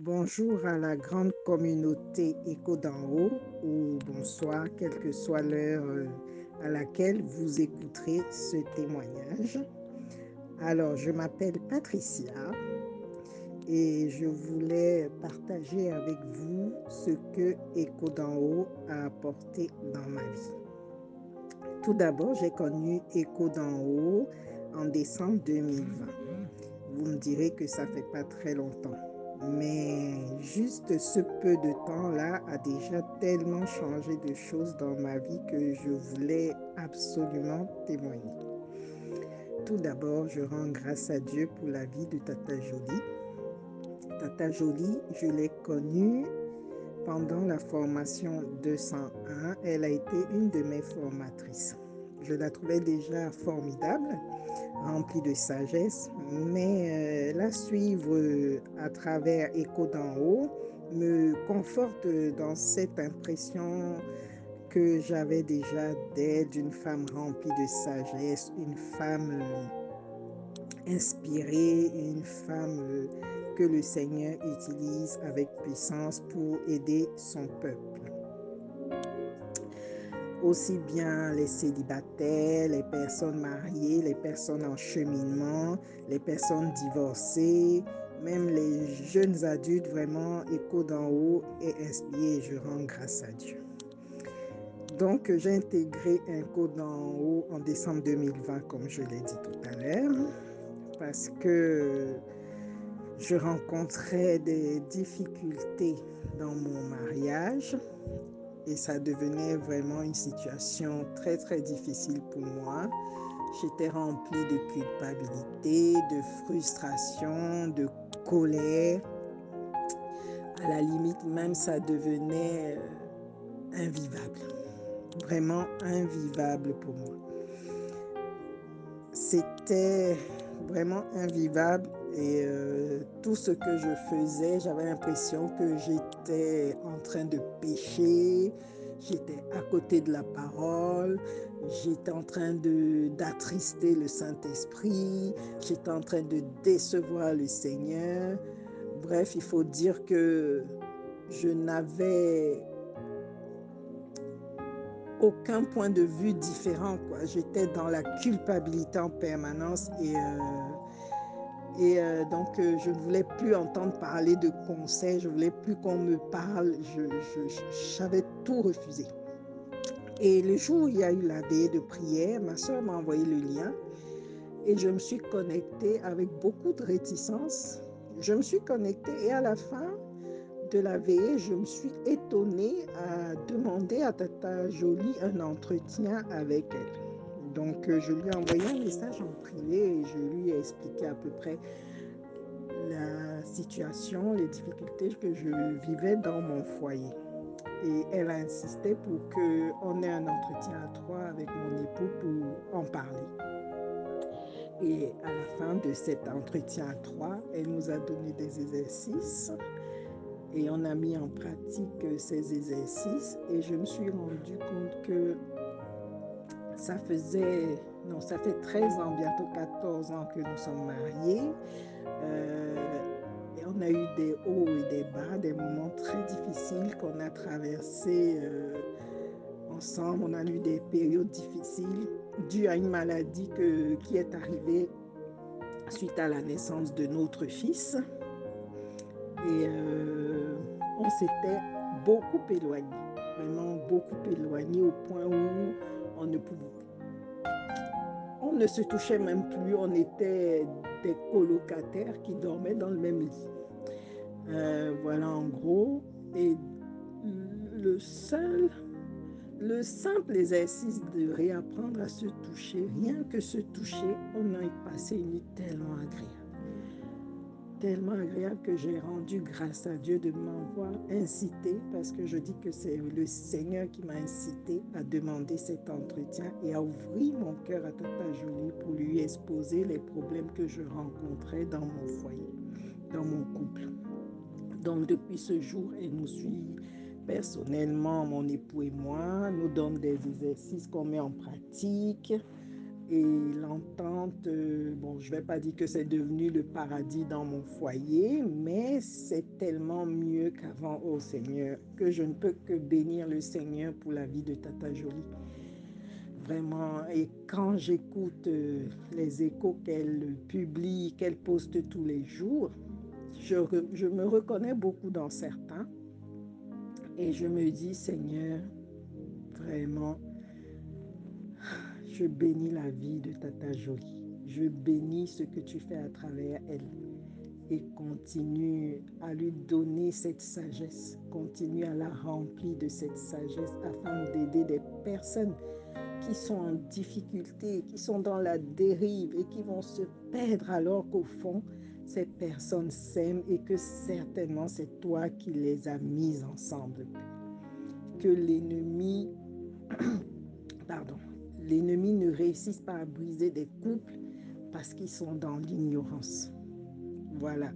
Bonjour à la grande communauté Écho d'en haut ou bonsoir, quelle que soit l'heure euh, à laquelle vous écouterez ce témoignage. Alors, je m'appelle Patricia et je voulais partager avec vous ce que Écho d'en haut a apporté dans ma vie. Tout d'abord, j'ai connu Écho d'en haut en décembre 2020. Vous me direz que ça fait pas très longtemps. Mais juste ce peu de temps-là a déjà tellement changé de choses dans ma vie que je voulais absolument témoigner. Tout d'abord, je rends grâce à Dieu pour la vie de Tata Jolie. Tata Jolie, je l'ai connue pendant la formation 201. Elle a été une de mes formatrices. Je la trouvais déjà formidable rempli de sagesse, mais euh, la suivre euh, à travers Écho d'en haut me conforte dans cette impression que j'avais déjà d'elle, d'une femme remplie de sagesse, une femme euh, inspirée, une femme que le Seigneur utilise avec puissance pour aider son peuple aussi bien les célibataires, les personnes mariées, les personnes en cheminement, les personnes divorcées, même les jeunes adultes, vraiment, écho d'en haut et inspiré. Je rends grâce à Dieu. Donc, j'ai intégré un code d'en haut en décembre 2020, comme je l'ai dit tout à l'heure, parce que je rencontrais des difficultés dans mon mariage et ça devenait vraiment une situation très très difficile pour moi. J'étais remplie de culpabilité, de frustration, de colère. À la limite même, ça devenait euh, invivable. Vraiment invivable pour moi. C'était vraiment invivable et euh, tout ce que je faisais, j'avais l'impression que j'étais en train de pécher, j'étais à côté de la parole, j'étais en train d'attrister le Saint-Esprit, j'étais en train de décevoir le Seigneur. Bref, il faut dire que je n'avais aucun point de vue différent. J'étais dans la culpabilité en permanence et... Euh, et euh, donc, euh, je ne voulais plus entendre parler de conseils, je ne voulais plus qu'on me parle, j'avais tout refusé. Et le jour où il y a eu la veillée de prière, ma soeur m'a envoyé le lien et je me suis connectée avec beaucoup de réticence. Je me suis connectée et à la fin de la veillée, je me suis étonnée à demander à Tata Jolie un entretien avec elle. Donc, euh, je lui ai envoyé un message en privé et je lui ai expliqué à peu près la situation, les difficultés que je vivais dans mon foyer. Et elle a insisté pour qu'on ait un entretien à trois avec mon époux pour en parler. Et à la fin de cet entretien à trois, elle nous a donné des exercices et on a mis en pratique ces exercices et je me suis rendu compte que ça faisait, non, ça fait 13 ans, bientôt 14 ans que nous sommes mariés. Euh, et on a eu des hauts et des bas, des moments très difficiles qu'on a traversés euh, ensemble. On a eu des périodes difficiles dues à une maladie qui est arrivée suite à la naissance de notre fils. Et euh, on s'était beaucoup éloigné, vraiment beaucoup éloigné au point où on ne pouvait on ne se touchait même plus, on était des colocataires qui dormaient dans le même lit. Euh, voilà en gros. Et le seul, le simple exercice de réapprendre à se toucher, rien que se toucher, on a passé une nuit tellement agréable tellement agréable que j'ai rendu grâce à Dieu de m'avoir incité, parce que je dis que c'est le Seigneur qui m'a incité à demander cet entretien et à ouvrir mon cœur à Tata Jolie pour lui exposer les problèmes que je rencontrais dans mon foyer, dans mon couple. Donc depuis ce jour, elle nous suit personnellement, mon époux et moi, nous donne des exercices qu'on met en pratique. Et l'entente, euh, bon, je ne vais pas dire que c'est devenu le paradis dans mon foyer, mais c'est tellement mieux qu'avant, oh Seigneur, que je ne peux que bénir le Seigneur pour la vie de Tata Jolie. Vraiment, et quand j'écoute euh, les échos qu'elle publie, qu'elle poste tous les jours, je, je me reconnais beaucoup dans certains. Et je me dis, Seigneur, vraiment, je bénis la vie de Tata Jolie. Je bénis ce que tu fais à travers elle. Et continue à lui donner cette sagesse. Continue à la remplir de cette sagesse afin d'aider des personnes qui sont en difficulté, qui sont dans la dérive et qui vont se perdre alors qu'au fond, ces personnes s'aiment et que certainement c'est toi qui les as mises ensemble. Que l'ennemi, pardon, l'ennemi ne réussisse pas à briser des couples parce qu'ils sont dans l'ignorance. Voilà.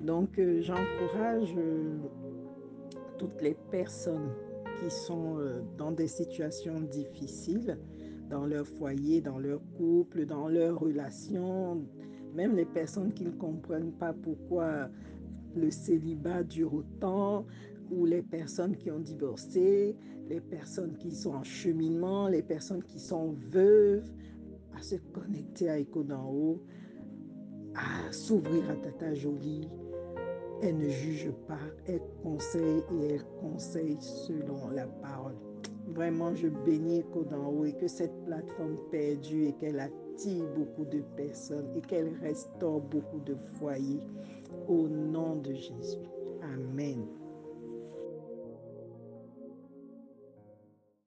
Donc, euh, j'encourage euh, toutes les personnes qui sont euh, dans des situations difficiles, dans leur foyer, dans leur couple, dans leur relation, même les personnes qui ne comprennent pas pourquoi le célibat dure autant, ou les personnes qui ont divorcé, les personnes qui sont en cheminement, les personnes qui sont veuves, à se connecter à Echo d'en haut, à s'ouvrir à Tata Jolie. Elle ne juge pas, elle conseille et elle conseille selon la parole. Vraiment, je bénis Echo d'en haut et que cette plateforme perdue et qu'elle attire beaucoup de personnes et qu'elle restaure beaucoup de foyers au nom de Jésus. Amen.